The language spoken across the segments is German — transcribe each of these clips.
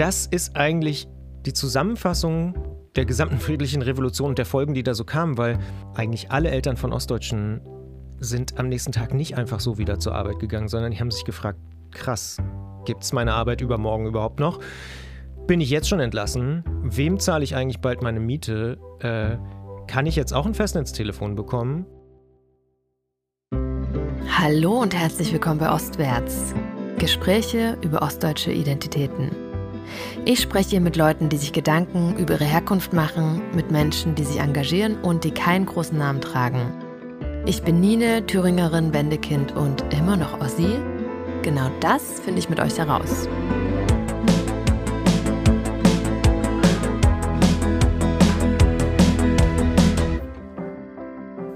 das ist eigentlich die Zusammenfassung der gesamten friedlichen Revolution und der Folgen, die da so kamen, weil eigentlich alle Eltern von Ostdeutschen sind am nächsten Tag nicht einfach so wieder zur Arbeit gegangen, sondern die haben sich gefragt, krass, gibt es meine Arbeit übermorgen überhaupt noch? Bin ich jetzt schon entlassen? Wem zahle ich eigentlich bald meine Miete? Äh, kann ich jetzt auch ein Festnetztelefon bekommen? Hallo und herzlich willkommen bei Ostwärts. Gespräche über ostdeutsche Identitäten. Ich spreche hier mit Leuten, die sich Gedanken über ihre Herkunft machen, mit Menschen, die sich engagieren und die keinen großen Namen tragen. Ich bin Nine, Thüringerin, Wendekind und immer noch Ossi. Genau das finde ich mit euch heraus.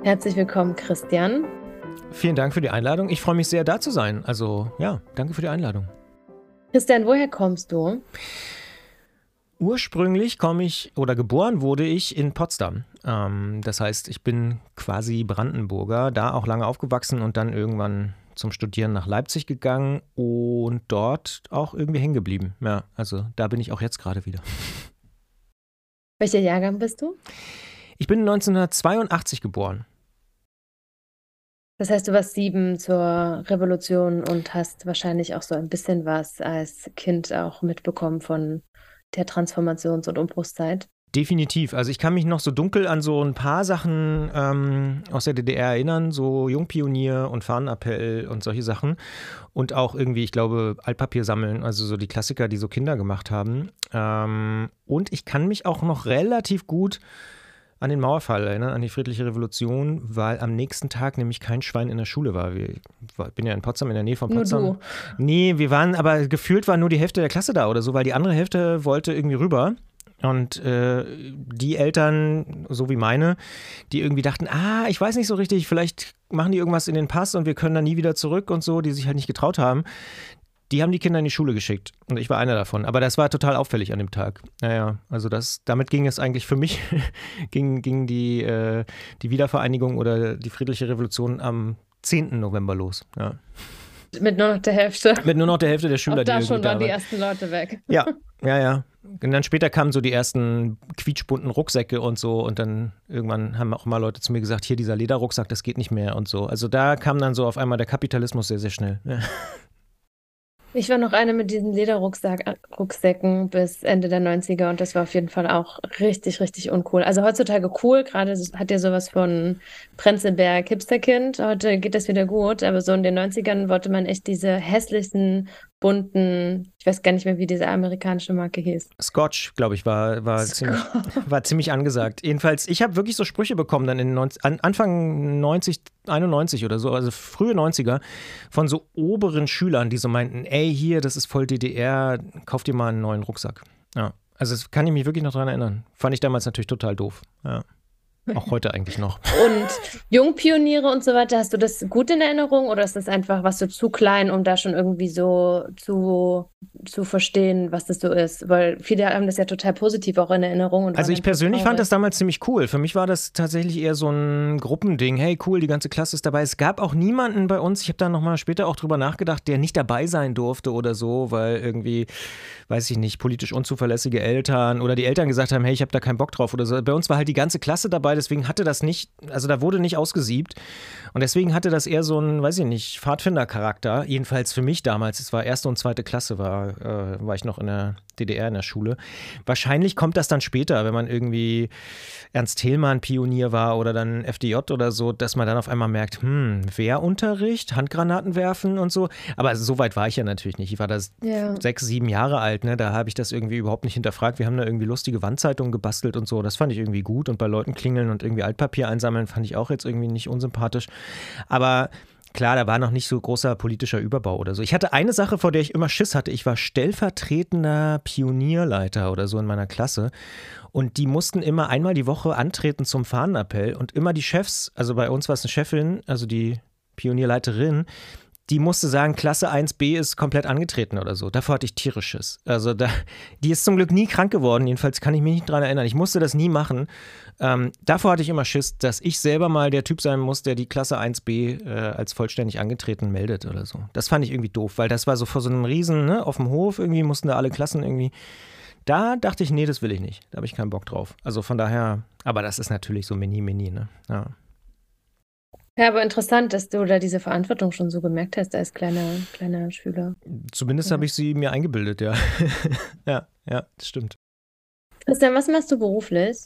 Herzlich willkommen, Christian. Vielen Dank für die Einladung. Ich freue mich sehr, da zu sein. Also ja, danke für die Einladung. Christian, woher kommst du? Ursprünglich komme ich oder geboren wurde ich in Potsdam. Ähm, das heißt, ich bin quasi Brandenburger, da auch lange aufgewachsen und dann irgendwann zum Studieren nach Leipzig gegangen und dort auch irgendwie hängen geblieben. Ja, also da bin ich auch jetzt gerade wieder. Welcher Jahrgang bist du? Ich bin 1982 geboren. Das heißt, du warst sieben zur Revolution und hast wahrscheinlich auch so ein bisschen was als Kind auch mitbekommen von der Transformations- und Umbruchszeit. Definitiv. Also ich kann mich noch so dunkel an so ein paar Sachen ähm, aus der DDR erinnern, so Jungpionier und Fahnenappell und solche Sachen. Und auch irgendwie, ich glaube, Altpapier sammeln, also so die Klassiker, die so Kinder gemacht haben. Ähm, und ich kann mich auch noch relativ gut an den Mauerfall erinnern, an die friedliche Revolution, weil am nächsten Tag nämlich kein Schwein in der Schule war. Ich bin ja in Potsdam, in der Nähe von Potsdam. Nur du. Nee, wir waren, aber gefühlt war nur die Hälfte der Klasse da oder so, weil die andere Hälfte wollte irgendwie rüber. Und äh, die Eltern, so wie meine, die irgendwie dachten, ah, ich weiß nicht so richtig, vielleicht machen die irgendwas in den Pass und wir können dann nie wieder zurück und so, die sich halt nicht getraut haben, die haben die Kinder in die Schule geschickt. Und ich war einer davon. Aber das war total auffällig an dem Tag. Naja, also das, damit ging es eigentlich für mich, ging, ging die, äh, die Wiedervereinigung oder die friedliche Revolution am 10. November los. Ja. Mit nur noch der Hälfte. Mit nur noch der Hälfte der Schüler. Auch da die schon waren die ersten Leute weg. Ja, ja, ja. Und dann später kamen so die ersten quietschbunten Rucksäcke und so. Und dann irgendwann haben auch mal Leute zu mir gesagt, hier dieser Lederrucksack, das geht nicht mehr und so. Also da kam dann so auf einmal der Kapitalismus sehr, sehr schnell. Ja. Ich war noch eine mit diesen Lederrucksäcken bis Ende der 90er und das war auf jeden Fall auch richtig, richtig uncool. Also heutzutage cool, gerade hat ja sowas von Prenzlberg Hipsterkind. Heute geht das wieder gut, aber so in den 90ern wollte man echt diese hässlichen bunten, ich weiß gar nicht mehr, wie diese amerikanische Marke hieß. Scotch, glaube ich, war, war, ziemlich, war ziemlich angesagt. Jedenfalls, ich habe wirklich so Sprüche bekommen dann in 90, Anfang 90, 91 oder so, also frühe 90er, von so oberen Schülern, die so meinten, ey, hier, das ist voll DDR, kauf dir mal einen neuen Rucksack. Ja, also das kann ich mich wirklich noch daran erinnern. Fand ich damals natürlich total doof. Ja. Auch heute eigentlich noch. Und Jungpioniere und so weiter, hast du das gut in Erinnerung oder ist das einfach, was so zu klein, um da schon irgendwie so zu, zu verstehen, was das so ist? Weil viele haben das ja total positiv auch in Erinnerung. also ich persönlich fand das damals ziemlich cool. Für mich war das tatsächlich eher so ein Gruppending. Hey, cool, die ganze Klasse ist dabei. Es gab auch niemanden bei uns, ich habe da nochmal später auch drüber nachgedacht, der nicht dabei sein durfte oder so, weil irgendwie, weiß ich nicht, politisch unzuverlässige Eltern oder die Eltern gesagt haben, hey, ich habe da keinen Bock drauf oder so. Bei uns war halt die ganze Klasse dabei deswegen hatte das nicht, also da wurde nicht ausgesiebt. Und deswegen hatte das eher so einen, weiß ich nicht, Pfadfinder-Charakter. Jedenfalls für mich damals. Es war erste und zweite Klasse, war, äh, war ich noch in der DDR in der Schule. Wahrscheinlich kommt das dann später, wenn man irgendwie Ernst Thälmann Pionier war oder dann FDJ oder so, dass man dann auf einmal merkt, hm, Wehrunterricht, Handgranaten werfen und so. Aber so weit war ich ja natürlich nicht. Ich war da ja. sechs, sieben Jahre alt, ne? Da habe ich das irgendwie überhaupt nicht hinterfragt. Wir haben da irgendwie lustige Wandzeitungen gebastelt und so. Das fand ich irgendwie gut. Und bei Leuten klingeln und irgendwie Altpapier einsammeln, fand ich auch jetzt irgendwie nicht unsympathisch. Aber Klar, da war noch nicht so großer politischer Überbau oder so. Ich hatte eine Sache, vor der ich immer Schiss hatte. Ich war stellvertretender Pionierleiter oder so in meiner Klasse. Und die mussten immer einmal die Woche antreten zum Fahnenappell. Und immer die Chefs, also bei uns war es eine Chefin, also die Pionierleiterin, die musste sagen, Klasse 1b ist komplett angetreten oder so. Davor hatte ich tierisches. Also da, die ist zum Glück nie krank geworden, jedenfalls kann ich mich nicht dran erinnern. Ich musste das nie machen. Ähm, davor hatte ich immer Schiss, dass ich selber mal der Typ sein muss, der die Klasse 1b äh, als vollständig angetreten meldet oder so. Das fand ich irgendwie doof, weil das war so vor so einem Riesen, ne, auf dem Hof irgendwie mussten da alle Klassen irgendwie. Da dachte ich, nee, das will ich nicht. Da habe ich keinen Bock drauf. Also von daher, aber das ist natürlich so mini, mini, ne? Ja. Ja, aber interessant, dass du da diese Verantwortung schon so gemerkt hast als kleiner, kleiner Schüler. Zumindest Ja. habe ich sie mir eingebildet, ja. ja, ja, das stimmt. Christian, was machst du beruflich?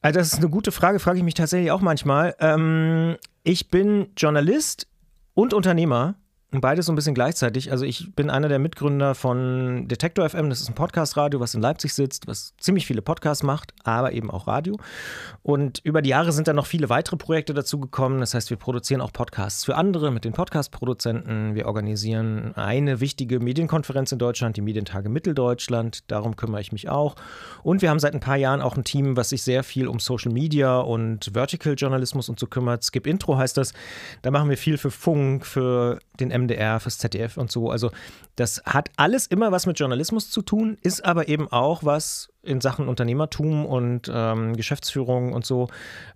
Also das ist eine gute Frage, frage ich mich tatsächlich auch manchmal. Ähm, ich bin Journalist und Unternehmer. Beides so ein bisschen gleichzeitig. Also ich bin einer der Mitgründer von Detektor FM. Das ist ein Podcast-Radio, was in Leipzig sitzt, was ziemlich viele Podcasts macht, aber eben auch Radio. Und über die Jahre sind dann noch viele weitere Projekte dazugekommen. Das heißt, wir produzieren auch Podcasts für andere mit den Podcast-Produzenten. Wir organisieren eine wichtige Medienkonferenz in Deutschland, die Medientage Mitteldeutschland. Darum kümmere ich mich auch. Und wir haben seit ein paar Jahren auch ein Team, was sich sehr viel um Social Media und Vertical Journalismus und so kümmert. Skip Intro heißt das. Da machen wir viel für Funk, für den MDR, fürs ZDF und so. Also das hat alles immer was mit Journalismus zu tun, ist aber eben auch was in Sachen Unternehmertum und ähm, Geschäftsführung und so.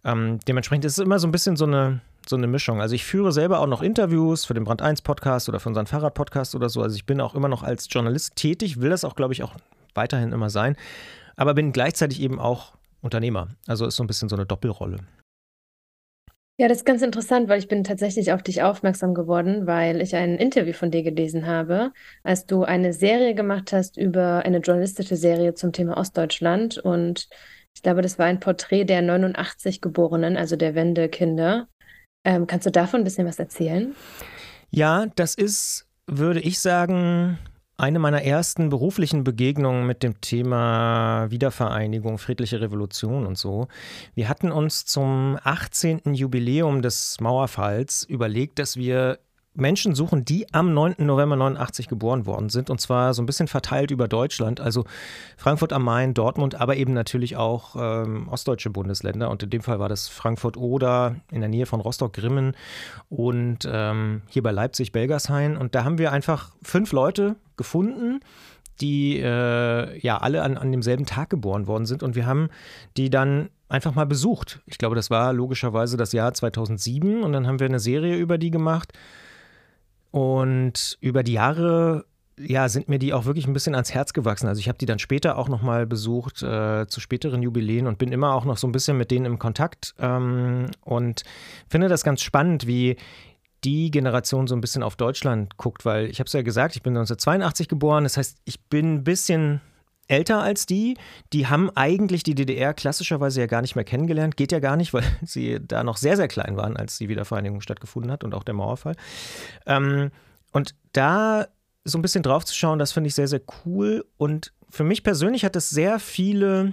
Ähm, dementsprechend ist es immer so ein bisschen so eine, so eine Mischung. Also ich führe selber auch noch Interviews für den Brand 1 Podcast oder für unseren Fahrrad-Podcast oder so. Also ich bin auch immer noch als Journalist tätig, will das auch, glaube ich, auch weiterhin immer sein, aber bin gleichzeitig eben auch Unternehmer. Also ist so ein bisschen so eine Doppelrolle. Ja, das ist ganz interessant, weil ich bin tatsächlich auf dich aufmerksam geworden, weil ich ein Interview von dir gelesen habe, als du eine Serie gemacht hast über eine journalistische Serie zum Thema Ostdeutschland. Und ich glaube, das war ein Porträt der 89 Geborenen, also der Wendekinder. Ähm, kannst du davon ein bisschen was erzählen? Ja, das ist, würde ich sagen, eine meiner ersten beruflichen Begegnungen mit dem Thema Wiedervereinigung, friedliche Revolution und so. Wir hatten uns zum 18. Jubiläum des Mauerfalls überlegt, dass wir Menschen suchen, die am 9. November 89 geboren worden sind und zwar so ein bisschen verteilt über Deutschland, also Frankfurt am Main, Dortmund, aber eben natürlich auch ähm, ostdeutsche Bundesländer und in dem Fall war das Frankfurt-Oder in der Nähe von Rostock-Grimmen und ähm, hier bei Leipzig, Belgershain und da haben wir einfach fünf Leute gefunden, die äh, ja alle an, an demselben Tag geboren worden sind und wir haben die dann einfach mal besucht. Ich glaube, das war logischerweise das Jahr 2007 und dann haben wir eine Serie über die gemacht und über die Jahre ja, sind mir die auch wirklich ein bisschen ans Herz gewachsen. Also ich habe die dann später auch nochmal besucht, äh, zu späteren Jubiläen und bin immer auch noch so ein bisschen mit denen im Kontakt ähm, und finde das ganz spannend, wie die Generation so ein bisschen auf Deutschland guckt, weil ich habe es ja gesagt, ich bin 1982 geboren, das heißt, ich bin ein bisschen älter als die. Die haben eigentlich die DDR klassischerweise ja gar nicht mehr kennengelernt. Geht ja gar nicht, weil sie da noch sehr, sehr klein waren, als die Wiedervereinigung stattgefunden hat und auch der Mauerfall. Ähm, und da so ein bisschen drauf zu schauen, das finde ich sehr, sehr cool. Und für mich persönlich hat es sehr viele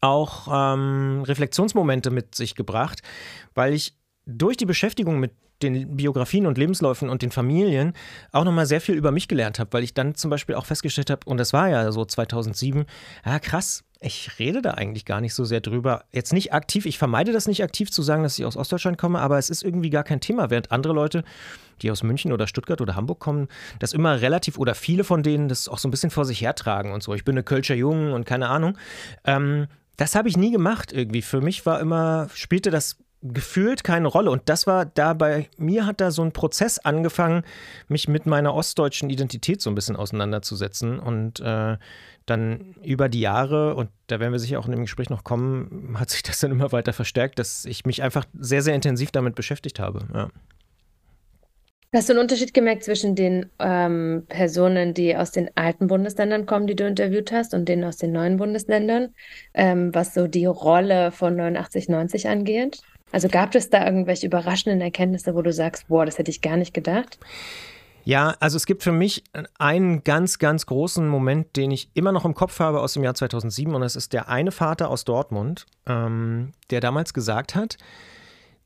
auch ähm, Reflexionsmomente mit sich gebracht, weil ich durch die Beschäftigung mit den Biografien und Lebensläufen und den Familien auch nochmal sehr viel über mich gelernt habe, weil ich dann zum Beispiel auch festgestellt habe, und das war ja so 2007, ja krass, ich rede da eigentlich gar nicht so sehr drüber. Jetzt nicht aktiv, ich vermeide das nicht aktiv zu sagen, dass ich aus Ostdeutschland komme, aber es ist irgendwie gar kein Thema, während andere Leute, die aus München oder Stuttgart oder Hamburg kommen, das immer relativ oder viele von denen das auch so ein bisschen vor sich hertragen und so. Ich bin eine Kölscher Jung und keine Ahnung. Ähm, das habe ich nie gemacht irgendwie. Für mich war immer, spielte das gefühlt keine Rolle. Und das war da bei mir hat da so ein Prozess angefangen, mich mit meiner ostdeutschen Identität so ein bisschen auseinanderzusetzen. Und äh, dann über die Jahre, und da werden wir sicher auch in dem Gespräch noch kommen, hat sich das dann immer weiter verstärkt, dass ich mich einfach sehr, sehr intensiv damit beschäftigt habe. Ja. Hast du einen Unterschied gemerkt zwischen den ähm, Personen, die aus den alten Bundesländern kommen, die du interviewt hast, und denen aus den neuen Bundesländern, ähm, was so die Rolle von 89, 90 angeht? Also gab es da irgendwelche überraschenden Erkenntnisse, wo du sagst, boah, das hätte ich gar nicht gedacht? Ja, also es gibt für mich einen ganz, ganz großen Moment, den ich immer noch im Kopf habe aus dem Jahr 2007 und das ist der eine Vater aus Dortmund, ähm, der damals gesagt hat,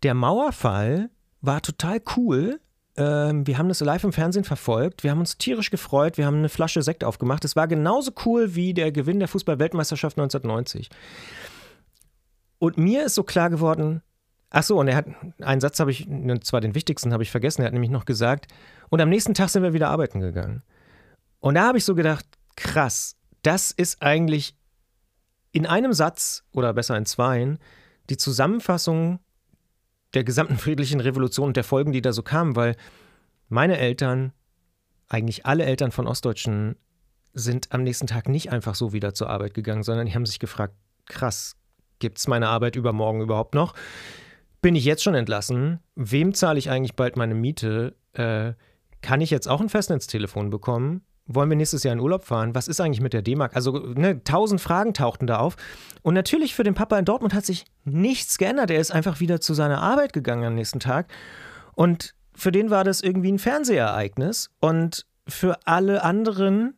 der Mauerfall war total cool. Ähm, wir haben das live im Fernsehen verfolgt. Wir haben uns tierisch gefreut. Wir haben eine Flasche Sekt aufgemacht. Es war genauso cool wie der Gewinn der Fußball-Weltmeisterschaft 1990. Und mir ist so klar geworden, Ach so, und er hat einen Satz habe ich, und zwar den wichtigsten habe ich vergessen, er hat nämlich noch gesagt, und am nächsten Tag sind wir wieder arbeiten gegangen. Und da habe ich so gedacht, krass, das ist eigentlich in einem Satz oder besser in zweien die Zusammenfassung der gesamten friedlichen Revolution und der Folgen, die da so kamen, weil meine Eltern, eigentlich alle Eltern von Ostdeutschen, sind am nächsten Tag nicht einfach so wieder zur Arbeit gegangen, sondern die haben sich gefragt, krass, gibt es meine Arbeit übermorgen überhaupt noch? Bin ich jetzt schon entlassen? Wem zahle ich eigentlich bald meine Miete? Äh, kann ich jetzt auch ein Festnetztelefon bekommen? wollen wir nächstes Jahr in Urlaub fahren? Was ist eigentlich mit der D-Mark? Also ne, tausend Fragen tauchten da auf. Und natürlich für den Papa in Dortmund hat sich nichts geändert. Er ist einfach wieder zu seiner Arbeit gegangen am nächsten Tag. Und für den war das irgendwie ein Fernsehereignis. Und für alle anderen,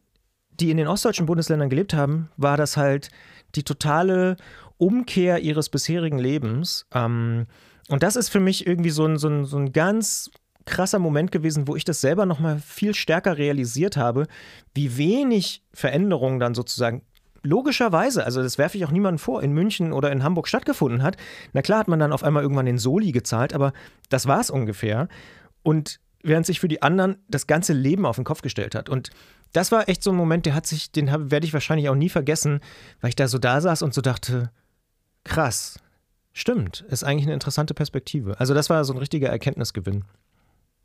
die in den ostdeutschen Bundesländern gelebt haben, war das halt die totale Umkehr ihres bisherigen Lebens. Ähm, und das ist für mich irgendwie so ein, so ein, so ein ganz krasser Moment gewesen, wo ich das selber noch mal viel stärker realisiert habe, wie wenig Veränderungen dann sozusagen logischerweise, also das werfe ich auch niemandem vor, in München oder in Hamburg stattgefunden hat. Na klar hat man dann auf einmal irgendwann den Soli gezahlt, aber das war es ungefähr. Und während sich für die anderen das ganze Leben auf den Kopf gestellt hat. Und das war echt so ein Moment, der hat sich, den werde ich wahrscheinlich auch nie vergessen, weil ich da so da saß und so dachte, krass, stimmt, ist eigentlich eine interessante Perspektive. Also das war so ein richtiger Erkenntnisgewinn.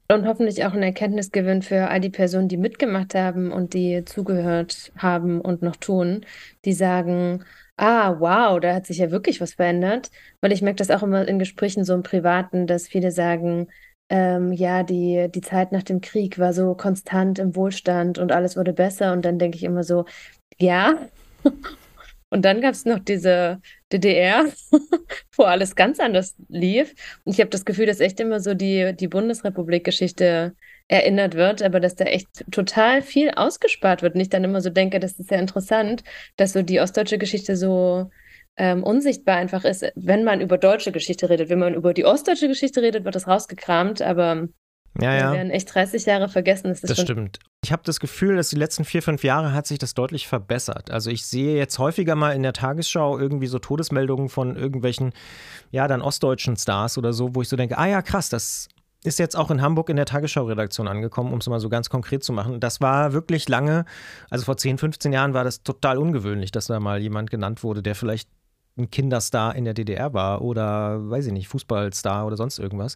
Und hoffentlich auch ein Erkenntnisgewinn für all die Personen, die mitgemacht haben und die zugehört haben und noch tun, die sagen, ah, wow, da hat sich ja wirklich was verändert. Weil ich merke das auch immer in Gesprächen so im Privaten, dass viele sagen, ähm, ja, die, die Zeit nach dem Krieg war so konstant im Wohlstand und alles wurde besser. Und dann denke ich immer so, ja, und dann gab es noch diese DDR, wo alles ganz anders lief. Und ich habe das Gefühl, dass echt immer so die, die Bundesrepublik-Geschichte erinnert wird, aber dass da echt total viel ausgespart wird. Und ich dann immer so denke, das ist ja interessant, dass so die ostdeutsche Geschichte so ähm, unsichtbar einfach ist, wenn man über deutsche Geschichte redet. Wenn man über die ostdeutsche Geschichte redet, wird das rausgekramt, aber ja, ja. Wir werden echt 30 Jahre vergessen. Das, das stimmt. Ich habe das Gefühl, dass die letzten vier, fünf Jahre hat sich das deutlich verbessert. Also ich sehe jetzt häufiger mal in der Tagesschau irgendwie so Todesmeldungen von irgendwelchen, ja, dann ostdeutschen Stars oder so, wo ich so denke, ah ja, krass, das ist jetzt auch in Hamburg in der Tagesschau-Redaktion angekommen, um es mal so ganz konkret zu machen. Das war wirklich lange, also vor 10, 15 Jahren war das total ungewöhnlich, dass da mal jemand genannt wurde, der vielleicht ein Kinderstar in der DDR war oder, weiß ich nicht, Fußballstar oder sonst irgendwas.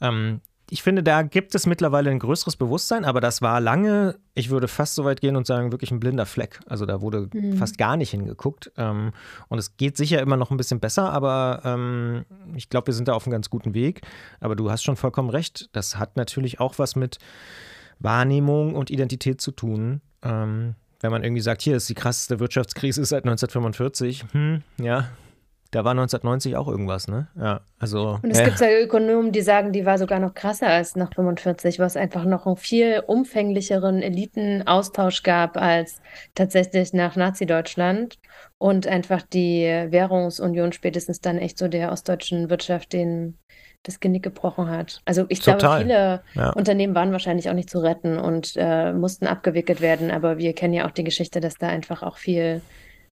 Ähm, ich finde, da gibt es mittlerweile ein größeres Bewusstsein, aber das war lange, ich würde fast so weit gehen und sagen, wirklich ein blinder Fleck. Also da wurde mhm. fast gar nicht hingeguckt. Ähm, und es geht sicher immer noch ein bisschen besser, aber ähm, ich glaube, wir sind da auf einem ganz guten Weg. Aber du hast schon vollkommen recht. Das hat natürlich auch was mit Wahrnehmung und Identität zu tun. Ähm, wenn man irgendwie sagt, hier ist die krasseste Wirtschaftskrise seit 1945, hm, ja, da war 1990 auch irgendwas, ne? Ja, also. Und es äh. gibt ja Ökonomen, die sagen, die war sogar noch krasser als nach 45, was einfach noch einen viel umfänglicheren Elitenaustausch gab als tatsächlich nach Nazi-Deutschland und einfach die Währungsunion spätestens dann echt so der ostdeutschen Wirtschaft den das Genick gebrochen hat. Also ich Total. glaube, viele ja. Unternehmen waren wahrscheinlich auch nicht zu retten und äh, mussten abgewickelt werden, aber wir kennen ja auch die Geschichte, dass da einfach auch viel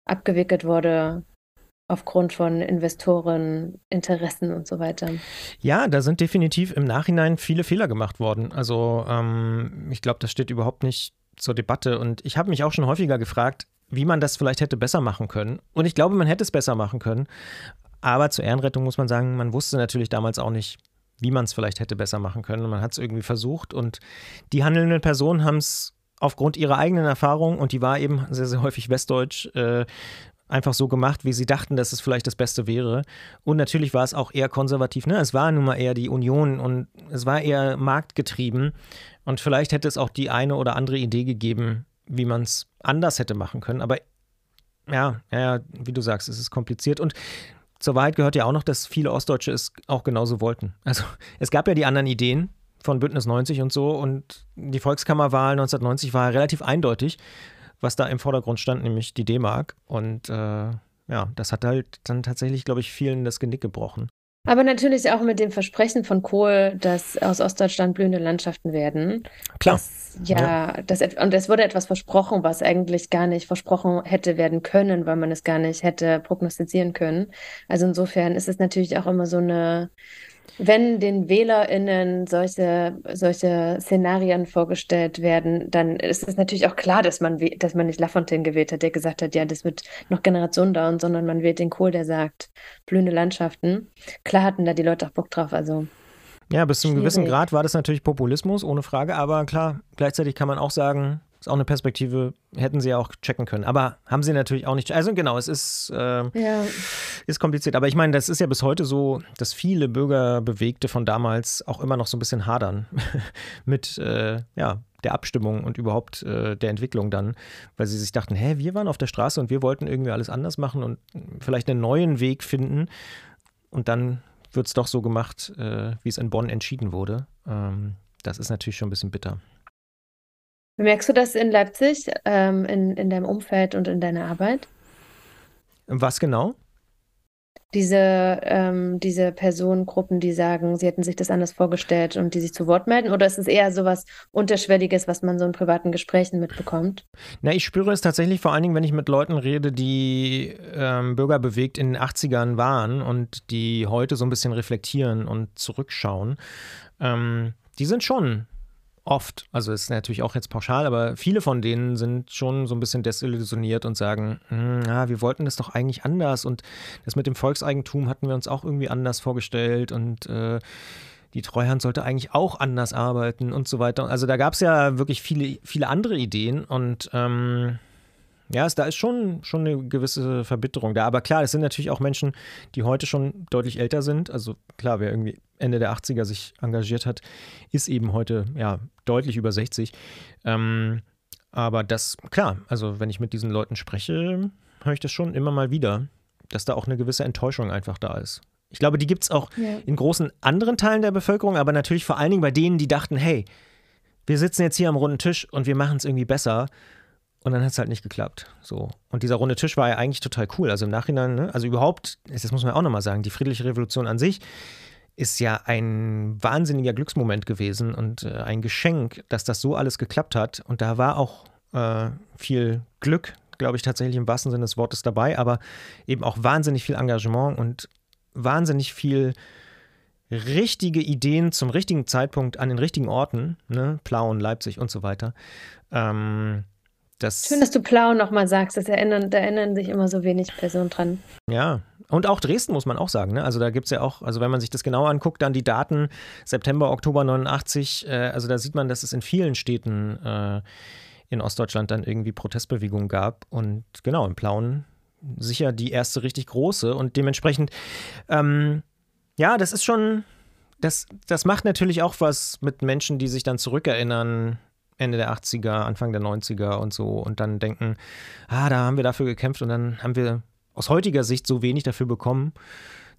abgewickelt wurde, aufgrund von Investoren, Interessen und so weiter. Ja, da sind definitiv im Nachhinein viele Fehler gemacht worden. Also ähm, ich glaube, das steht überhaupt nicht zur Debatte. Und ich habe mich auch schon häufiger gefragt, wie man das vielleicht hätte besser machen können. Und ich glaube, man hätte es besser machen können. Aber zur Ehrenrettung muss man sagen, man wusste natürlich damals auch nicht, wie man es vielleicht hätte besser machen können. Man hat es irgendwie versucht und die handelnden Personen haben es aufgrund ihrer eigenen Erfahrung, und die war eben sehr, sehr häufig westdeutsch, äh, einfach so gemacht, wie sie dachten, dass es vielleicht das Beste wäre. Und natürlich war es auch eher konservativ. Ne? Es war nun mal eher die Union und es war eher marktgetrieben. Und vielleicht hätte es auch die eine oder andere Idee gegeben, wie man es anders hätte machen können. Aber ja, ja, wie du sagst, es ist kompliziert. Und zur Wahrheit gehört ja auch noch, dass viele Ostdeutsche es auch genauso wollten. Also es gab ja die anderen Ideen von Bündnis 90 und so und die Volkskammerwahl 1990 war relativ eindeutig was da im Vordergrund stand, nämlich die D-Mark. Und äh, ja, das hat halt dann tatsächlich, glaube ich, vielen das Genick gebrochen. Aber natürlich auch mit dem Versprechen von Kohl, dass aus Ostdeutschland blühende Landschaften werden. Klar. Das, ja, ja. Das, und es wurde etwas versprochen, was eigentlich gar nicht versprochen hätte werden können, weil man es gar nicht hätte prognostizieren können. Also insofern ist es natürlich auch immer so eine wenn den WählerInnen solche, solche Szenarien vorgestellt werden, dann ist es natürlich auch klar, dass man, dass man nicht Lafontaine gewählt hat, der gesagt hat, ja, das wird noch Generationen dauern, sondern man wählt den Kohl, der sagt, blühende Landschaften. Klar hatten da die Leute auch Bock drauf, also. Ja, bis zu einem gewissen Grad war das natürlich Populismus, ohne Frage, aber klar, gleichzeitig kann man auch sagen, ist auch eine Perspektive, hätten sie ja auch checken können. Aber haben sie natürlich auch nicht. Also genau, es ist, äh, ja. ist kompliziert. Aber ich meine, das ist ja bis heute so, dass viele Bürgerbewegte von damals auch immer noch so ein bisschen hadern mit äh, ja, der Abstimmung und überhaupt äh, der Entwicklung dann, weil sie sich dachten, hä, wir waren auf der Straße und wir wollten irgendwie alles anders machen und vielleicht einen neuen Weg finden. Und dann wird es doch so gemacht, äh, wie es in Bonn entschieden wurde. Ähm, das ist natürlich schon ein bisschen bitter. Merkst du das in Leipzig, ähm, in, in deinem Umfeld und in deiner Arbeit? Was genau? Diese, ähm, diese Personengruppen, die sagen, sie hätten sich das anders vorgestellt und die sich zu Wort melden? Oder ist es eher so was Unterschwelliges, was man so in privaten Gesprächen mitbekommt? Na, ich spüre es tatsächlich vor allen Dingen, wenn ich mit Leuten rede, die ähm, bürgerbewegt in den 80ern waren und die heute so ein bisschen reflektieren und zurückschauen. Ähm, die sind schon oft, also ist natürlich auch jetzt pauschal, aber viele von denen sind schon so ein bisschen desillusioniert und sagen, hm, ja, wir wollten das doch eigentlich anders und das mit dem Volkseigentum hatten wir uns auch irgendwie anders vorgestellt und äh, die Treuhand sollte eigentlich auch anders arbeiten und so weiter. Also da gab es ja wirklich viele, viele andere Ideen und ähm, ja, es, da ist schon, schon eine gewisse Verbitterung da. Aber klar, es sind natürlich auch Menschen, die heute schon deutlich älter sind. Also klar, wer irgendwie Ende der 80er sich engagiert hat, ist eben heute ja deutlich über 60. Ähm, aber das, klar, also wenn ich mit diesen Leuten spreche, höre ich das schon immer mal wieder, dass da auch eine gewisse Enttäuschung einfach da ist. Ich glaube, die gibt es auch ja. in großen anderen Teilen der Bevölkerung, aber natürlich vor allen Dingen bei denen, die dachten, hey, wir sitzen jetzt hier am runden Tisch und wir machen es irgendwie besser. Und dann hat es halt nicht geklappt. So. Und dieser runde Tisch war ja eigentlich total cool. Also im Nachhinein, ne? also überhaupt, das muss man auch nochmal sagen, die friedliche Revolution an sich ist ja ein wahnsinniger Glücksmoment gewesen und äh, ein Geschenk, dass das so alles geklappt hat. Und da war auch äh, viel Glück, glaube ich, tatsächlich im wahrsten Sinne des Wortes dabei, aber eben auch wahnsinnig viel Engagement und wahnsinnig viel richtige Ideen zum richtigen Zeitpunkt an den richtigen Orten, ne? Plauen, Leipzig und so weiter. Ähm, das Schön, dass du Plau nochmal sagst. Das erinnern, da erinnern sich immer so wenig Personen dran. Ja, und auch Dresden muss man auch sagen. Ne? Also da gibt es ja auch, also wenn man sich das genau anguckt, dann die Daten September, Oktober 89, äh, also da sieht man, dass es in vielen Städten äh, in Ostdeutschland dann irgendwie Protestbewegungen gab. Und genau, in Plauen sicher die erste richtig große. Und dementsprechend, ähm, ja, das ist schon, das, das macht natürlich auch was mit Menschen, die sich dann zurückerinnern Ende der 80er, Anfang der 90er und so und dann denken, ah, da haben wir dafür gekämpft und dann haben wir aus heutiger Sicht so wenig dafür bekommen.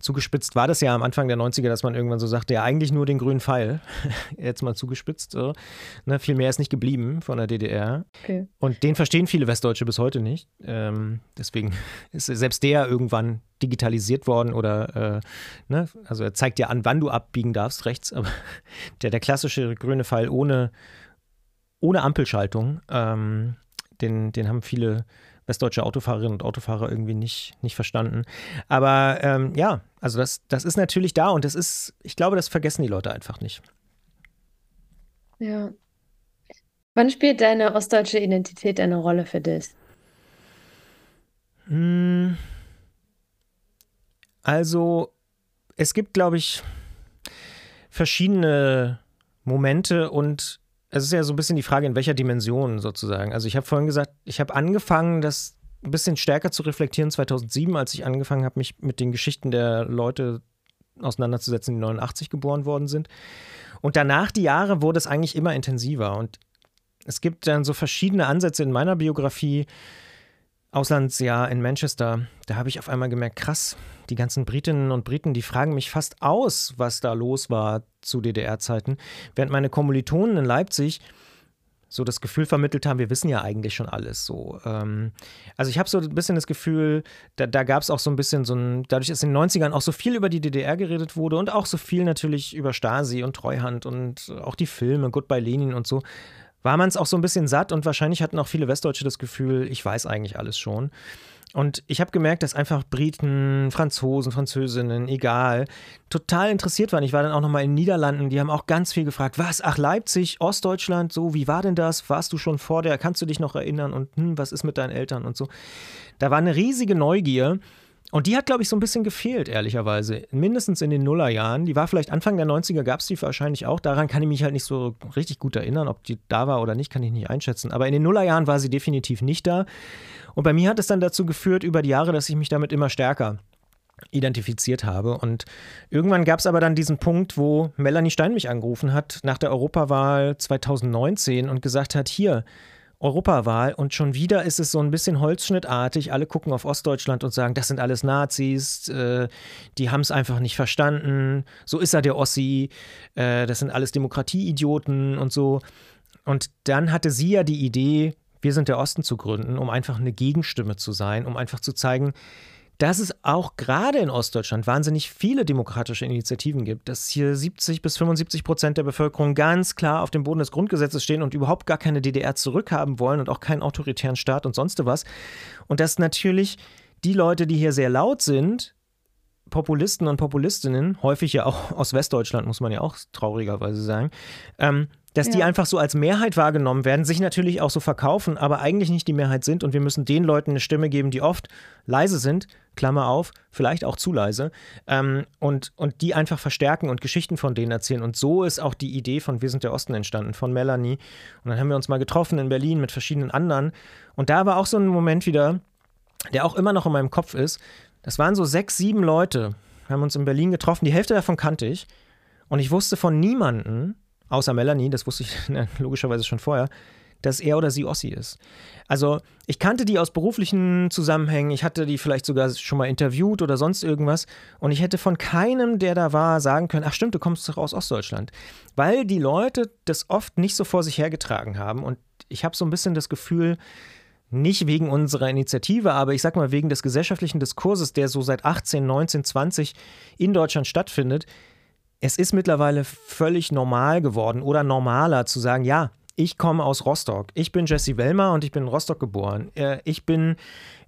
Zugespitzt war das ja am Anfang der 90er, dass man irgendwann so sagte, ja, eigentlich nur den grünen Pfeil. Jetzt mal zugespitzt. So. Ne, viel mehr ist nicht geblieben von der DDR. Okay. Und den verstehen viele Westdeutsche bis heute nicht. Ähm, deswegen ist selbst der irgendwann digitalisiert worden oder, äh, ne, also er zeigt dir an, wann du abbiegen darfst rechts. Aber der, der klassische grüne Pfeil ohne ohne Ampelschaltung. Ähm, den, den haben viele westdeutsche Autofahrerinnen und Autofahrer irgendwie nicht, nicht verstanden. Aber ähm, ja, also das, das ist natürlich da und das ist, ich glaube, das vergessen die Leute einfach nicht. Ja. Wann spielt deine ostdeutsche Identität eine Rolle für dich? Hm. Also, es gibt, glaube ich, verschiedene Momente und es ist ja so ein bisschen die Frage, in welcher Dimension sozusagen. Also ich habe vorhin gesagt, ich habe angefangen, das ein bisschen stärker zu reflektieren 2007, als ich angefangen habe, mich mit den Geschichten der Leute auseinanderzusetzen, die 89 geboren worden sind. Und danach die Jahre wurde es eigentlich immer intensiver. Und es gibt dann so verschiedene Ansätze in meiner Biografie, Auslandsjahr in Manchester, da habe ich auf einmal gemerkt, krass, die ganzen Britinnen und Briten, die fragen mich fast aus, was da los war zu DDR-Zeiten, während meine Kommilitonen in Leipzig so das Gefühl vermittelt haben, wir wissen ja eigentlich schon alles so. Ähm, also ich habe so ein bisschen das Gefühl, da, da gab es auch so ein bisschen so ein, dadurch, dass in den 90ern auch so viel über die DDR geredet wurde und auch so viel natürlich über Stasi und Treuhand und auch die Filme, Goodbye Lenin und so, war man es auch so ein bisschen satt und wahrscheinlich hatten auch viele Westdeutsche das Gefühl, ich weiß eigentlich alles schon. Und ich habe gemerkt, dass einfach Briten, Franzosen, Französinnen, egal, total interessiert waren. Ich war dann auch nochmal in den Niederlanden, die haben auch ganz viel gefragt, was, ach Leipzig, Ostdeutschland, so, wie war denn das? Warst du schon vor der, kannst du dich noch erinnern und hm, was ist mit deinen Eltern und so. Da war eine riesige Neugier und die hat, glaube ich, so ein bisschen gefehlt, ehrlicherweise. Mindestens in den Nullerjahren. Die war vielleicht Anfang der 90er, gab es die wahrscheinlich auch. Daran kann ich mich halt nicht so richtig gut erinnern. Ob die da war oder nicht, kann ich nicht einschätzen. Aber in den Nullerjahren war sie definitiv nicht da. Und bei mir hat es dann dazu geführt, über die Jahre, dass ich mich damit immer stärker identifiziert habe. Und irgendwann gab es aber dann diesen Punkt, wo Melanie Stein mich angerufen hat nach der Europawahl 2019 und gesagt hat, hier, Europawahl und schon wieder ist es so ein bisschen holzschnittartig. Alle gucken auf Ostdeutschland und sagen, das sind alles Nazis, äh, die haben es einfach nicht verstanden. So ist er der Ossi, äh, das sind alles Demokratieidioten und so. Und dann hatte sie ja die Idee, wir sind der Osten zu gründen, um einfach eine Gegenstimme zu sein, um einfach zu zeigen, dass es auch gerade in Ostdeutschland wahnsinnig viele demokratische Initiativen gibt, dass hier 70 bis 75 Prozent der Bevölkerung ganz klar auf dem Boden des Grundgesetzes stehen und überhaupt gar keine DDR zurückhaben wollen und auch keinen autoritären Staat und sonst was. Und dass natürlich die Leute, die hier sehr laut sind, Populisten und Populistinnen, häufig ja auch aus Westdeutschland, muss man ja auch traurigerweise sagen, ähm, dass ja. die einfach so als Mehrheit wahrgenommen werden, sich natürlich auch so verkaufen, aber eigentlich nicht die Mehrheit sind und wir müssen den Leuten eine Stimme geben, die oft leise sind, Klammer auf, vielleicht auch zu leise, ähm, und, und die einfach verstärken und Geschichten von denen erzählen. Und so ist auch die Idee von Wir sind der Osten entstanden, von Melanie. Und dann haben wir uns mal getroffen in Berlin mit verschiedenen anderen. Und da war auch so ein Moment wieder, der auch immer noch in meinem Kopf ist. Das waren so sechs, sieben Leute, haben uns in Berlin getroffen. Die Hälfte davon kannte ich. Und ich wusste von niemandem, außer Melanie, das wusste ich logischerweise schon vorher, dass er oder sie Ossi ist. Also ich kannte die aus beruflichen Zusammenhängen, ich hatte die vielleicht sogar schon mal interviewt oder sonst irgendwas und ich hätte von keinem, der da war, sagen können, ach stimmt, du kommst doch aus Ostdeutschland. Weil die Leute das oft nicht so vor sich hergetragen haben und ich habe so ein bisschen das Gefühl, nicht wegen unserer Initiative, aber ich sag mal wegen des gesellschaftlichen Diskurses, der so seit 18, 19, 20 in Deutschland stattfindet, es ist mittlerweile völlig normal geworden oder normaler zu sagen, ja, ich komme aus Rostock. Ich bin Jesse Wellmer und ich bin in Rostock geboren. Äh, ich bin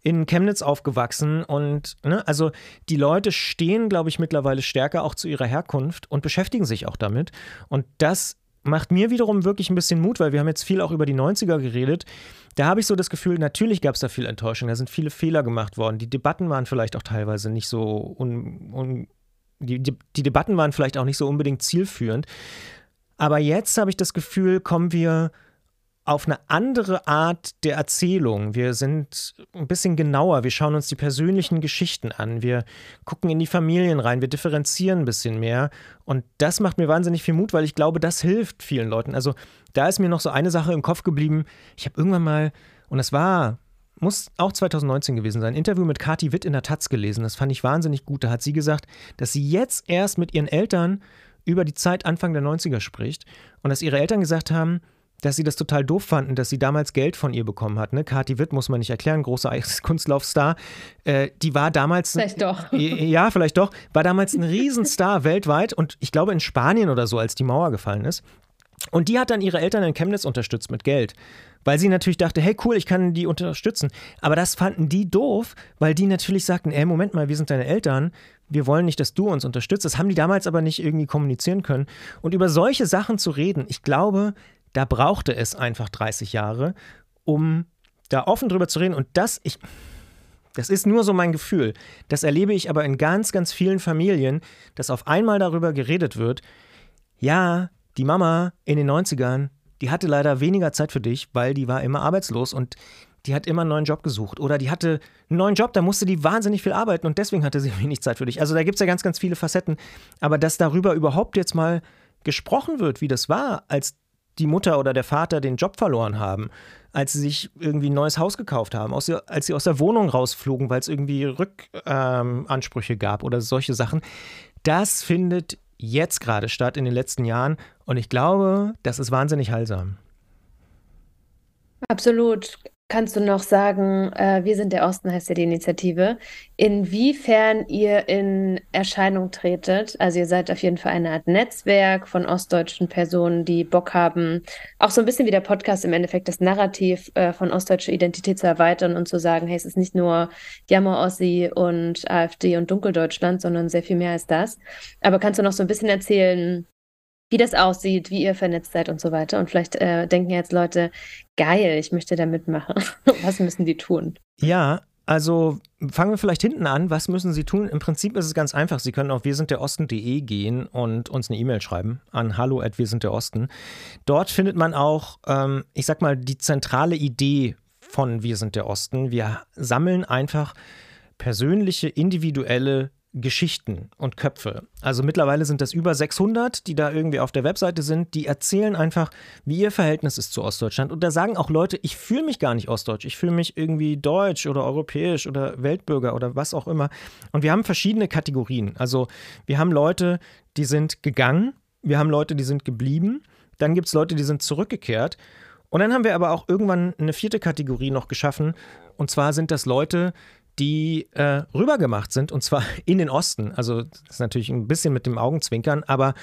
in Chemnitz aufgewachsen und ne, also die Leute stehen, glaube ich, mittlerweile stärker auch zu ihrer Herkunft und beschäftigen sich auch damit. Und das macht mir wiederum wirklich ein bisschen Mut, weil wir haben jetzt viel auch über die 90er geredet. Da habe ich so das Gefühl, natürlich gab es da viel Enttäuschung, da sind viele Fehler gemacht worden. Die Debatten waren vielleicht auch teilweise nicht so un, un, die, die, die Debatten waren vielleicht auch nicht so unbedingt zielführend. Aber jetzt habe ich das Gefühl, kommen wir auf eine andere Art der Erzählung. Wir sind ein bisschen genauer, wir schauen uns die persönlichen Geschichten an, wir gucken in die Familien rein, wir differenzieren ein bisschen mehr. Und das macht mir wahnsinnig viel Mut, weil ich glaube, das hilft vielen Leuten. Also da ist mir noch so eine Sache im Kopf geblieben. Ich habe irgendwann mal, und das war muss auch 2019 gewesen sein, ein Interview mit Kati Witt in der Taz gelesen. Das fand ich wahnsinnig gut. Da hat sie gesagt, dass sie jetzt erst mit ihren Eltern über die Zeit Anfang der 90er spricht und dass ihre Eltern gesagt haben, dass sie das total doof fanden, dass sie damals Geld von ihr bekommen hat. Ne? Kathi Witt, muss man nicht erklären, großer Kunstlaufstar. Äh, die war damals. Vielleicht doch. Ja, vielleicht doch. War damals ein Riesenstar weltweit und ich glaube in Spanien oder so, als die Mauer gefallen ist. Und die hat dann ihre Eltern in Chemnitz unterstützt mit Geld weil sie natürlich dachte, hey cool, ich kann die unterstützen. Aber das fanden die doof, weil die natürlich sagten, ey, Moment mal, wir sind deine Eltern, wir wollen nicht, dass du uns unterstützt. Das haben die damals aber nicht irgendwie kommunizieren können. Und über solche Sachen zu reden, ich glaube, da brauchte es einfach 30 Jahre, um da offen drüber zu reden. Und das, ich, das ist nur so mein Gefühl. Das erlebe ich aber in ganz, ganz vielen Familien, dass auf einmal darüber geredet wird. Ja, die Mama in den 90ern, die hatte leider weniger Zeit für dich, weil die war immer arbeitslos und die hat immer einen neuen Job gesucht. Oder die hatte einen neuen Job, da musste die wahnsinnig viel arbeiten und deswegen hatte sie wenig Zeit für dich. Also da gibt es ja ganz, ganz viele Facetten. Aber dass darüber überhaupt jetzt mal gesprochen wird, wie das war, als die Mutter oder der Vater den Job verloren haben, als sie sich irgendwie ein neues Haus gekauft haben, als sie aus der Wohnung rausflogen, weil es irgendwie Rückansprüche ähm, gab oder solche Sachen. Das findet jetzt gerade statt in den letzten Jahren. Und ich glaube, das ist wahnsinnig heilsam. Absolut. Kannst du noch sagen, äh, Wir sind der Osten heißt ja die Initiative, inwiefern ihr in Erscheinung tretet? Also ihr seid auf jeden Fall eine Art Netzwerk von ostdeutschen Personen, die Bock haben, auch so ein bisschen wie der Podcast im Endeffekt das Narrativ äh, von ostdeutscher Identität zu erweitern und zu sagen, hey, es ist nicht nur Jammer-Ossi und AfD und Dunkeldeutschland, sondern sehr viel mehr als das. Aber kannst du noch so ein bisschen erzählen, wie das aussieht, wie ihr vernetzt seid und so weiter. Und vielleicht äh, denken jetzt Leute, geil, ich möchte da mitmachen. Was müssen die tun? Ja, also fangen wir vielleicht hinten an. Was müssen Sie tun? Im Prinzip ist es ganz einfach. Sie können auf wirsindderosten.de gehen und uns eine E-Mail schreiben an hallo at Osten. Dort findet man auch, ähm, ich sag mal, die zentrale Idee von Wir sind der Osten. Wir sammeln einfach persönliche, individuelle Geschichten und Köpfe. Also mittlerweile sind das über 600, die da irgendwie auf der Webseite sind, die erzählen einfach, wie ihr Verhältnis ist zu Ostdeutschland. Und da sagen auch Leute, ich fühle mich gar nicht ostdeutsch, ich fühle mich irgendwie deutsch oder europäisch oder Weltbürger oder was auch immer. Und wir haben verschiedene Kategorien. Also wir haben Leute, die sind gegangen, wir haben Leute, die sind geblieben, dann gibt es Leute, die sind zurückgekehrt. Und dann haben wir aber auch irgendwann eine vierte Kategorie noch geschaffen. Und zwar sind das Leute, die äh, rübergemacht sind, und zwar in den Osten. Also das ist natürlich ein bisschen mit dem Augenzwinkern, aber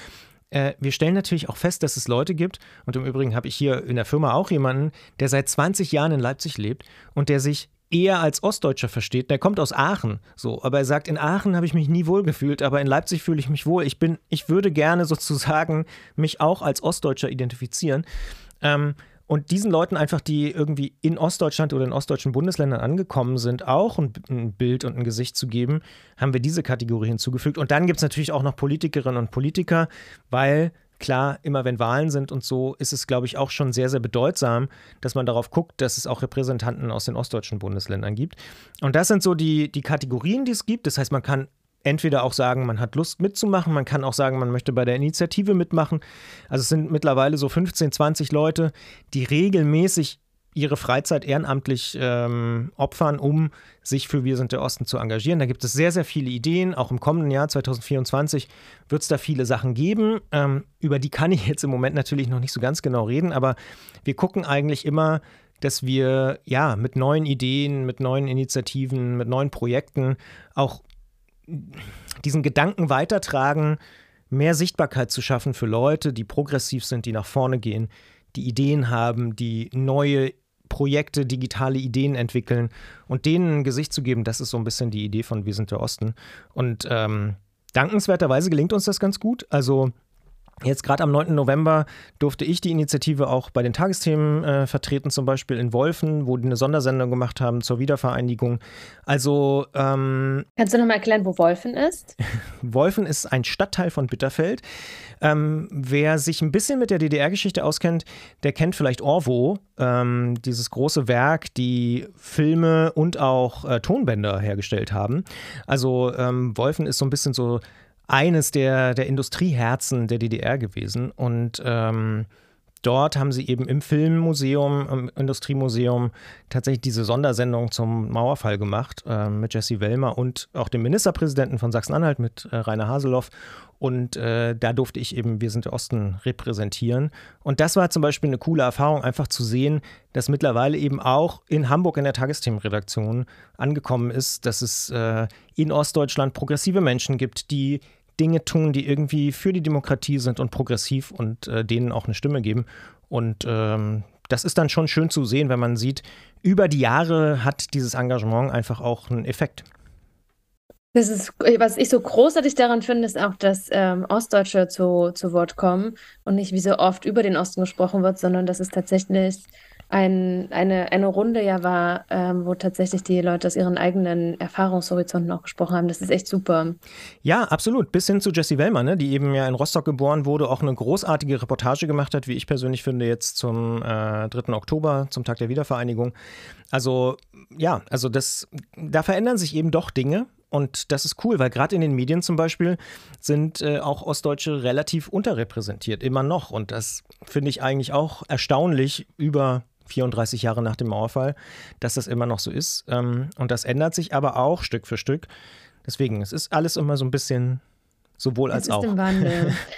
äh, wir stellen natürlich auch fest, dass es Leute gibt, und im Übrigen habe ich hier in der Firma auch jemanden, der seit 20 Jahren in Leipzig lebt und der sich eher als Ostdeutscher versteht. Der kommt aus Aachen, so, aber er sagt, in Aachen habe ich mich nie wohl gefühlt, aber in Leipzig fühle ich mich wohl. Ich bin, ich würde gerne sozusagen mich auch als Ostdeutscher identifizieren. Ähm, und diesen Leuten einfach, die irgendwie in Ostdeutschland oder in ostdeutschen Bundesländern angekommen sind, auch ein, ein Bild und ein Gesicht zu geben, haben wir diese Kategorie hinzugefügt. Und dann gibt es natürlich auch noch Politikerinnen und Politiker, weil klar, immer wenn Wahlen sind und so, ist es, glaube ich, auch schon sehr, sehr bedeutsam, dass man darauf guckt, dass es auch Repräsentanten aus den ostdeutschen Bundesländern gibt. Und das sind so die, die Kategorien, die es gibt. Das heißt, man kann entweder auch sagen, man hat Lust mitzumachen, man kann auch sagen, man möchte bei der Initiative mitmachen. Also es sind mittlerweile so 15, 20 Leute, die regelmäßig ihre Freizeit ehrenamtlich ähm, opfern, um sich für Wir sind der Osten zu engagieren. Da gibt es sehr, sehr viele Ideen. Auch im kommenden Jahr 2024 wird es da viele Sachen geben. Ähm, über die kann ich jetzt im Moment natürlich noch nicht so ganz genau reden, aber wir gucken eigentlich immer, dass wir ja mit neuen Ideen, mit neuen Initiativen, mit neuen Projekten auch diesen Gedanken weitertragen, mehr Sichtbarkeit zu schaffen für Leute, die progressiv sind, die nach vorne gehen, die Ideen haben, die neue Projekte, digitale Ideen entwickeln und denen ein Gesicht zu geben, das ist so ein bisschen die Idee von Wir sind der Osten. Und ähm, dankenswerterweise gelingt uns das ganz gut. Also Jetzt gerade am 9. November durfte ich die Initiative auch bei den Tagesthemen äh, vertreten, zum Beispiel in Wolfen, wo die eine Sondersendung gemacht haben zur Wiedervereinigung. Also ähm, Kannst du nochmal erklären, wo Wolfen ist? Wolfen ist ein Stadtteil von Bitterfeld. Ähm, wer sich ein bisschen mit der DDR-Geschichte auskennt, der kennt vielleicht Orwo, ähm, dieses große Werk, die Filme und auch äh, Tonbänder hergestellt haben. Also ähm, Wolfen ist so ein bisschen so eines der, der Industrieherzen der DDR gewesen. Und ähm, dort haben sie eben im Filmmuseum, im Industriemuseum tatsächlich diese Sondersendung zum Mauerfall gemacht äh, mit Jesse Wellmer und auch dem Ministerpräsidenten von Sachsen-Anhalt mit äh, Rainer Haseloff. Und äh, da durfte ich eben Wir sind Osten repräsentieren. Und das war zum Beispiel eine coole Erfahrung, einfach zu sehen, dass mittlerweile eben auch in Hamburg in der Tagesthemenredaktion angekommen ist, dass es äh, in Ostdeutschland progressive Menschen gibt, die Dinge tun, die irgendwie für die Demokratie sind und progressiv und äh, denen auch eine Stimme geben. Und ähm, das ist dann schon schön zu sehen, wenn man sieht, über die Jahre hat dieses Engagement einfach auch einen Effekt. Das ist, was ich so großartig daran finde, ist auch, dass ähm, Ostdeutsche zu, zu Wort kommen und nicht wie so oft über den Osten gesprochen wird, sondern dass es tatsächlich ein, eine, eine Runde ja war, ähm, wo tatsächlich die Leute aus ihren eigenen Erfahrungshorizonten auch gesprochen haben. Das ist echt super. Ja, absolut. Bis hin zu Jessie Wellmer, ne, die eben ja in Rostock geboren wurde, auch eine großartige Reportage gemacht hat, wie ich persönlich finde, jetzt zum äh, 3. Oktober, zum Tag der Wiedervereinigung. Also ja, also das, da verändern sich eben doch Dinge. Und das ist cool, weil gerade in den Medien zum Beispiel sind äh, auch Ostdeutsche relativ unterrepräsentiert, immer noch. Und das finde ich eigentlich auch erstaunlich über 34 Jahre nach dem Mauerfall, dass das immer noch so ist. Ähm, und das ändert sich aber auch Stück für Stück. Deswegen, es ist alles immer so ein bisschen, sowohl als auch.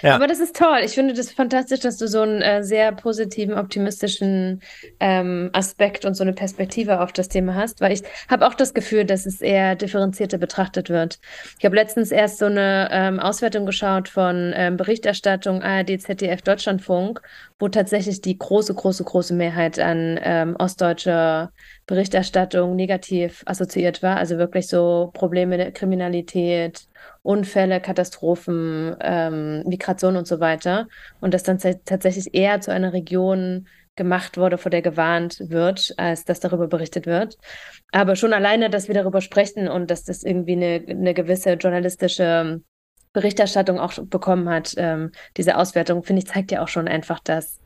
Ja. Aber das ist toll. Ich finde das fantastisch, dass du so einen äh, sehr positiven, optimistischen ähm, Aspekt und so eine Perspektive auf das Thema hast, weil ich habe auch das Gefühl, dass es eher differenzierter betrachtet wird. Ich habe letztens erst so eine ähm, Auswertung geschaut von ähm, Berichterstattung ARD, ZDF, Deutschlandfunk, wo tatsächlich die große, große, große Mehrheit an ähm, ostdeutscher Berichterstattung negativ assoziiert war. Also wirklich so Probleme der Kriminalität, Unfälle, Katastrophen, ähm, Migration und so weiter. Und das dann tatsächlich eher zu einer Region gemacht wurde, vor der gewarnt wird, als dass darüber berichtet wird. Aber schon alleine, dass wir darüber sprechen und dass das irgendwie eine, eine gewisse journalistische Berichterstattung auch bekommen hat, ähm, diese Auswertung, finde ich, zeigt ja auch schon einfach, dass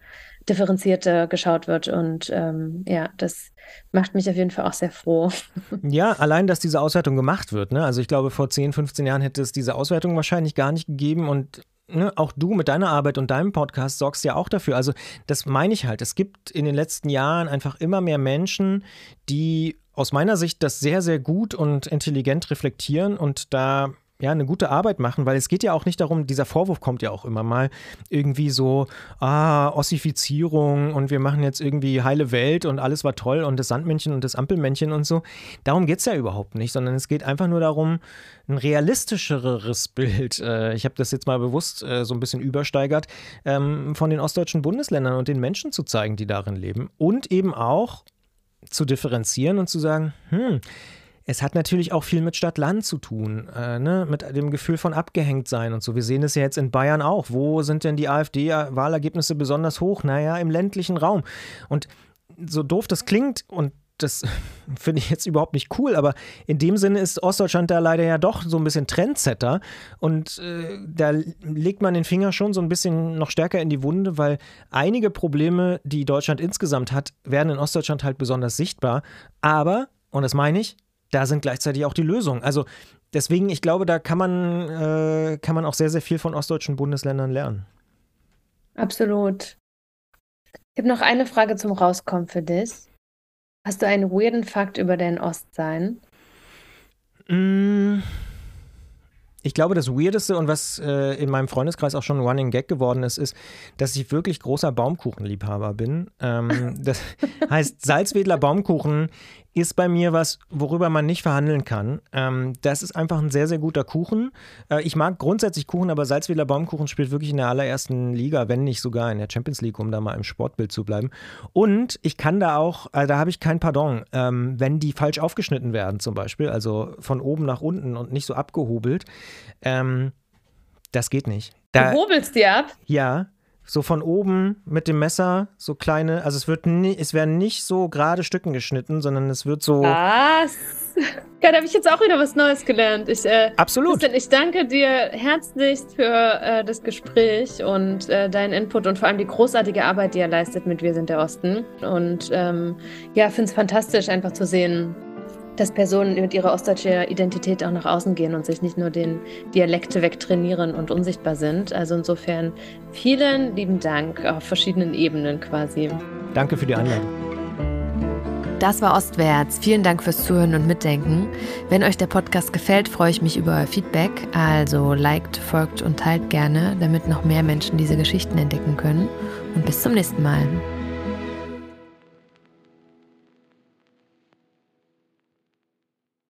differenzierter geschaut wird. Und ähm, ja, das macht mich auf jeden Fall auch sehr froh. Ja, allein, dass diese Auswertung gemacht wird. Ne? Also ich glaube, vor 10, 15 Jahren hätte es diese Auswertung wahrscheinlich gar nicht gegeben und Ne, auch du mit deiner Arbeit und deinem Podcast sorgst ja auch dafür. Also, das meine ich halt. Es gibt in den letzten Jahren einfach immer mehr Menschen, die aus meiner Sicht das sehr, sehr gut und intelligent reflektieren und da ja, eine gute Arbeit machen, weil es geht ja auch nicht darum, dieser Vorwurf kommt ja auch immer mal irgendwie so, ah, Ossifizierung und wir machen jetzt irgendwie heile Welt und alles war toll und das Sandmännchen und das Ampelmännchen und so. Darum geht es ja überhaupt nicht, sondern es geht einfach nur darum, ein realistischeres Bild, äh, ich habe das jetzt mal bewusst äh, so ein bisschen übersteigert, ähm, von den ostdeutschen Bundesländern und den Menschen zu zeigen, die darin leben und eben auch zu differenzieren und zu sagen, hm, es hat natürlich auch viel mit Stadt-Land zu tun, äh, ne? mit dem Gefühl von abgehängt sein und so. Wir sehen es ja jetzt in Bayern auch. Wo sind denn die AfD-Wahlergebnisse besonders hoch? Naja, im ländlichen Raum. Und so doof das klingt und das finde ich jetzt überhaupt nicht cool, aber in dem Sinne ist Ostdeutschland da leider ja doch so ein bisschen Trendsetter und äh, da legt man den Finger schon so ein bisschen noch stärker in die Wunde, weil einige Probleme, die Deutschland insgesamt hat, werden in Ostdeutschland halt besonders sichtbar. Aber, und das meine ich, da sind gleichzeitig auch die Lösungen. Also deswegen, ich glaube, da kann man, äh, kann man auch sehr, sehr viel von ostdeutschen Bundesländern lernen. Absolut. Ich habe noch eine Frage zum Rauskommen für dich. Hast du einen weirden Fakt über dein Ostsein? Mm. Ich glaube, das Weirdeste und was äh, in meinem Freundeskreis auch schon ein Running Gag geworden ist, ist, dass ich wirklich großer Baumkuchenliebhaber bin. Ähm, das heißt, Salzwedler Baumkuchen ist bei mir was, worüber man nicht verhandeln kann. Ähm, das ist einfach ein sehr, sehr guter Kuchen. Äh, ich mag grundsätzlich Kuchen, aber Salzwedler Baumkuchen spielt wirklich in der allerersten Liga, wenn nicht sogar in der Champions League, um da mal im Sportbild zu bleiben. Und ich kann da auch, äh, da habe ich kein Pardon, ähm, wenn die falsch aufgeschnitten werden zum Beispiel, also von oben nach unten und nicht so abgehobelt. Ähm, das geht nicht. Da, du hobelst die ab? Ja so von oben mit dem Messer so kleine, also es wird nie, es werden nicht so gerade Stücken geschnitten, sondern es wird so. Was? Ja, da habe ich jetzt auch wieder was Neues gelernt. Ich, äh, Absolut. ich danke dir herzlichst für äh, das Gespräch und äh, deinen Input und vor allem die großartige Arbeit, die ihr leistet mit Wir sind der Osten. Und ähm, ja, finde es fantastisch, einfach zu sehen, dass Personen mit ihrer ostdeutscher Identität auch nach außen gehen und sich nicht nur den Dialekte wegtrainieren und unsichtbar sind. Also insofern vielen lieben Dank auf verschiedenen Ebenen quasi. Danke für die Einladung. Das war Ostwärts. Vielen Dank fürs Zuhören und Mitdenken. Wenn euch der Podcast gefällt, freue ich mich über euer Feedback. Also liked, folgt und teilt gerne, damit noch mehr Menschen diese Geschichten entdecken können. Und bis zum nächsten Mal.